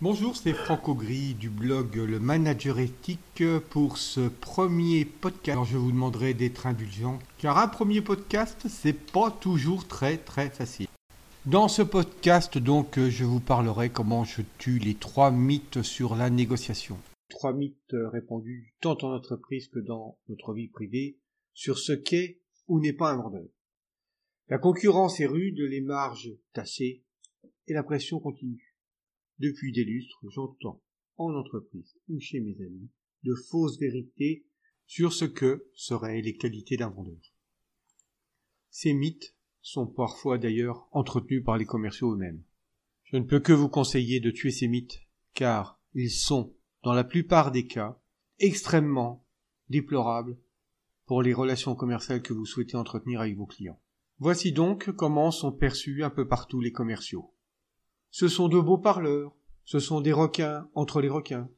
Bonjour, c'est Franco Gris du blog Le Manager Éthique pour ce premier podcast. Alors je vous demanderai d'être indulgent car un premier podcast c'est pas toujours très très facile. Dans ce podcast donc je vous parlerai comment je tue les trois mythes sur la négociation. Trois mythes répandus tant en entreprise que dans notre vie privée sur ce qu'est ou n'est pas un vendeur. La concurrence est rude, les marges tassées et la pression continue. Depuis des lustres, j'entends, en entreprise ou chez mes amis, de fausses vérités sur ce que seraient les qualités d'un vendeur. Ces mythes sont parfois d'ailleurs entretenus par les commerciaux eux-mêmes. Je ne peux que vous conseiller de tuer ces mythes, car ils sont, dans la plupart des cas, extrêmement déplorables pour les relations commerciales que vous souhaitez entretenir avec vos clients. Voici donc comment sont perçus un peu partout les commerciaux. Ce sont de beaux parleurs, ce sont des requins entre les requins.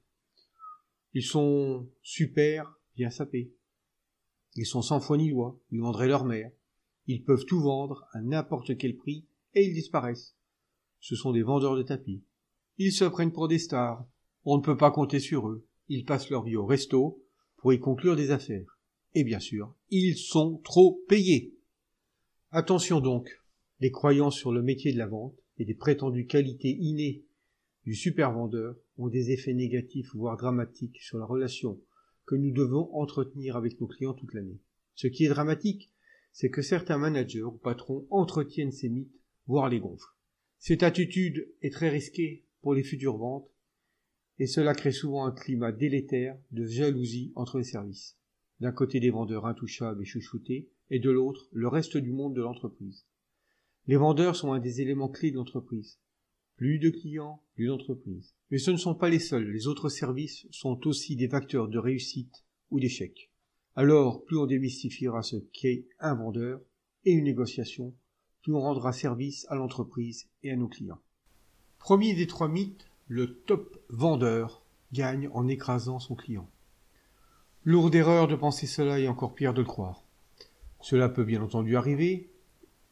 Ils sont super bien sapés. Ils sont sans foi ni loi, ils vendraient leur mère. Ils peuvent tout vendre à n'importe quel prix et ils disparaissent. Ce sont des vendeurs de tapis. Ils se prennent pour des stars. On ne peut pas compter sur eux. Ils passent leur vie au resto pour y conclure des affaires. Et bien sûr, ils sont trop payés. Attention donc, les croyances sur le métier de la vente et des prétendues qualités innées du super vendeur ont des effets négatifs voire dramatiques sur la relation que nous devons entretenir avec nos clients toute l'année. Ce qui est dramatique, c'est que certains managers ou patrons entretiennent ces mythes, voire les gonflent. Cette attitude est très risquée pour les futures ventes, et cela crée souvent un climat délétère de jalousie entre les services. D'un côté des vendeurs intouchables et chouchoutés, et de l'autre le reste du monde de l'entreprise. Les vendeurs sont un des éléments clés de l'entreprise. Plus de clients, plus d'entreprises. Mais ce ne sont pas les seuls, les autres services sont aussi des facteurs de réussite ou d'échec. Alors, plus on démystifiera ce qu'est un vendeur et une négociation, plus on rendra service à l'entreprise et à nos clients. Premier des trois mythes, le top vendeur gagne en écrasant son client. Lourde erreur de penser cela et encore pire de le croire. Cela peut bien entendu arriver,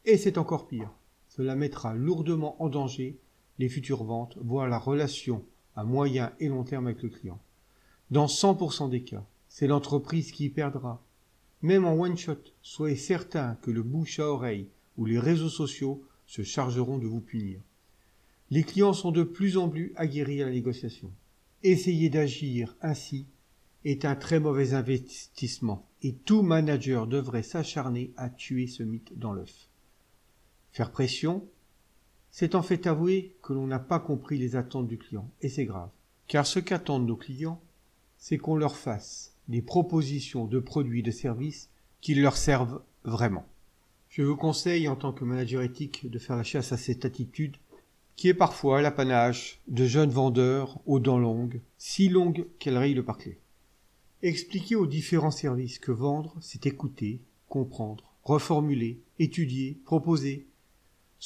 et c'est encore pire. Cela mettra lourdement en danger les futures ventes, voire la relation à moyen et long terme avec le client. Dans 100% des cas, c'est l'entreprise qui y perdra. Même en one shot, soyez certain que le bouche à oreille ou les réseaux sociaux se chargeront de vous punir. Les clients sont de plus en plus aguerris à la négociation. Essayer d'agir ainsi est un très mauvais investissement et tout manager devrait s'acharner à tuer ce mythe dans l'œuf. Faire pression, c'est en fait avouer que l'on n'a pas compris les attentes du client, et c'est grave. Car ce qu'attendent nos clients, c'est qu'on leur fasse des propositions de produits de services qui leur servent vraiment. Je vous conseille en tant que manager éthique de faire la chasse à cette attitude qui est parfois l'apanage de jeunes vendeurs aux dents longues, si longues qu'elles rayent le parquet. Expliquer aux différents services que vendre, c'est écouter, comprendre, reformuler, étudier, proposer,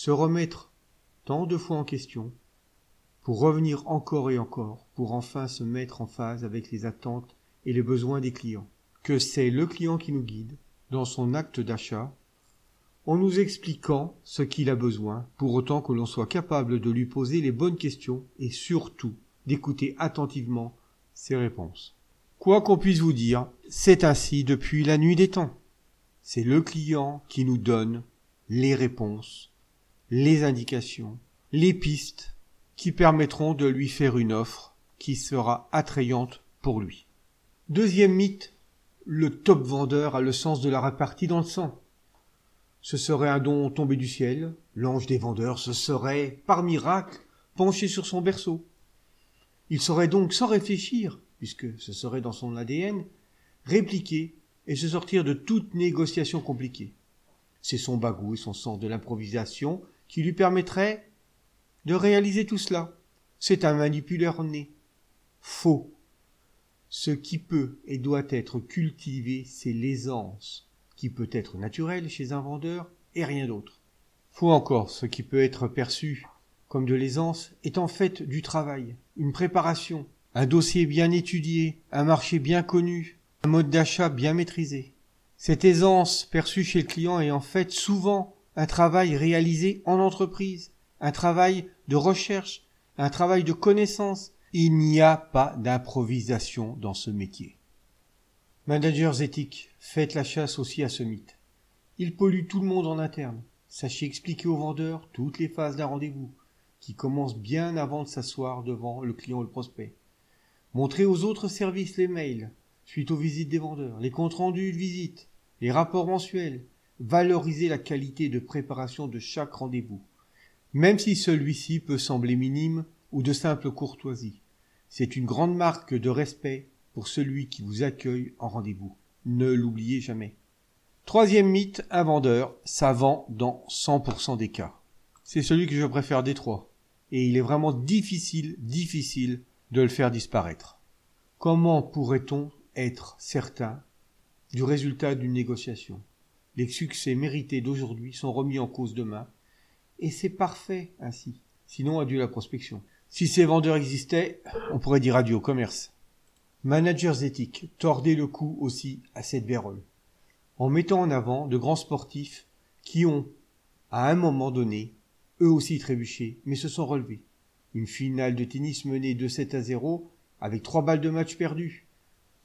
se remettre tant de fois en question, pour revenir encore et encore, pour enfin se mettre en phase avec les attentes et les besoins des clients, que c'est le client qui nous guide dans son acte d'achat, en nous expliquant ce qu'il a besoin, pour autant que l'on soit capable de lui poser les bonnes questions et surtout d'écouter attentivement ses réponses. Quoi qu'on puisse vous dire, c'est ainsi depuis la nuit des temps. C'est le client qui nous donne les réponses les indications, les pistes qui permettront de lui faire une offre qui sera attrayante pour lui. Deuxième mythe, le top vendeur a le sens de la répartie dans le sang. Ce serait un don tombé du ciel, l'ange des vendeurs se serait, par miracle, penché sur son berceau. Il saurait donc, sans réfléchir, puisque ce serait dans son ADN, répliquer et se sortir de toute négociation compliquée. C'est son bagou et son sens de l'improvisation qui lui permettrait de réaliser tout cela. C'est un manipuleur né. Faux. Ce qui peut et doit être cultivé, c'est l'aisance, qui peut être naturelle chez un vendeur et rien d'autre. Faux encore, ce qui peut être perçu comme de l'aisance est en fait du travail, une préparation, un dossier bien étudié, un marché bien connu, un mode d'achat bien maîtrisé. Cette aisance perçue chez le client est en fait souvent un travail réalisé en entreprise, un travail de recherche, un travail de connaissance. Il n'y a pas d'improvisation dans ce métier. Managers éthiques, faites la chasse aussi à ce mythe. Il pollue tout le monde en interne. Sachez expliquer aux vendeurs toutes les phases d'un rendez-vous, qui commence bien avant de s'asseoir devant le client ou le prospect. Montrez aux autres services les mails, suite aux visites des vendeurs, les comptes rendus de visite, les rapports mensuels. Valorisez la qualité de préparation de chaque rendez-vous, même si celui-ci peut sembler minime ou de simple courtoisie. C'est une grande marque de respect pour celui qui vous accueille en rendez-vous. Ne l'oubliez jamais. Troisième mythe, un vendeur, ça vend dans 100% des cas. C'est celui que je préfère des trois. Et il est vraiment difficile, difficile de le faire disparaître. Comment pourrait-on être certain du résultat d'une négociation? Les succès mérités d'aujourd'hui sont remis en cause demain, et c'est parfait ainsi. Sinon, adieu la prospection. Si ces vendeurs existaient, on pourrait dire adieu au commerce. Managers éthiques, tordez le cou aussi à cette vérole, en mettant en avant de grands sportifs qui ont, à un moment donné, eux aussi trébuché, mais se sont relevés. Une finale de tennis menée de 7 à 0, avec trois balles de match perdues.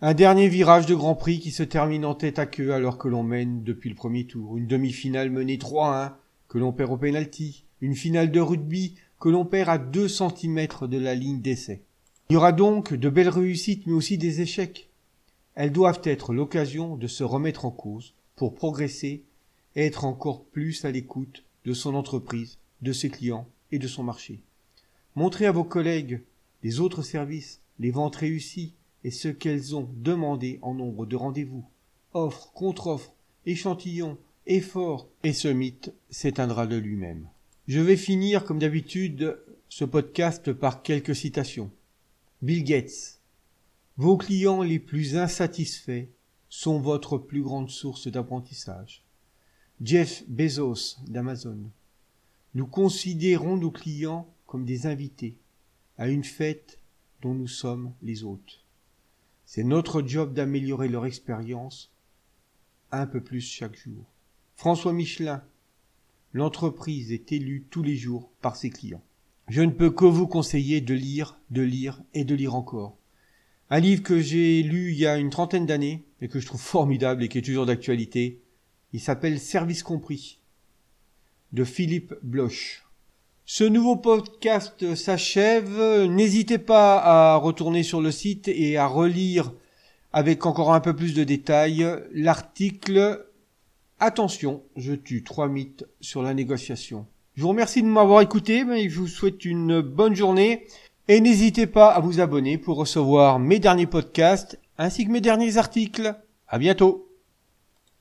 Un dernier virage de Grand Prix qui se termine en tête à queue alors que l'on mène depuis le premier tour. Une demi-finale menée 3 à 1 que l'on perd au penalty. Une finale de rugby que l'on perd à 2 cm de la ligne d'essai. Il y aura donc de belles réussites mais aussi des échecs. Elles doivent être l'occasion de se remettre en cause pour progresser être encore plus à l'écoute de son entreprise, de ses clients et de son marché. Montrez à vos collègues les autres services, les ventes réussies et ce qu'elles ont demandé en nombre de rendez-vous. Offre, contre-offre, échantillons, efforts, et ce mythe s'éteindra de lui-même. Je vais finir, comme d'habitude, ce podcast par quelques citations. Bill Gates. Vos clients les plus insatisfaits sont votre plus grande source d'apprentissage. Jeff Bezos d'Amazon. Nous considérons nos clients comme des invités à une fête dont nous sommes les hôtes. C'est notre job d'améliorer leur expérience un peu plus chaque jour. François Michelin. L'entreprise est élue tous les jours par ses clients. Je ne peux que vous conseiller de lire, de lire et de lire encore. Un livre que j'ai lu il y a une trentaine d'années et que je trouve formidable et qui est toujours d'actualité. Il s'appelle Service compris de Philippe Bloch. Ce nouveau podcast s'achève. N'hésitez pas à retourner sur le site et à relire avec encore un peu plus de détails l'article Attention, je tue trois mythes sur la négociation. Je vous remercie de m'avoir écouté, je vous souhaite une bonne journée. Et n'hésitez pas à vous abonner pour recevoir mes derniers podcasts ainsi que mes derniers articles. À bientôt!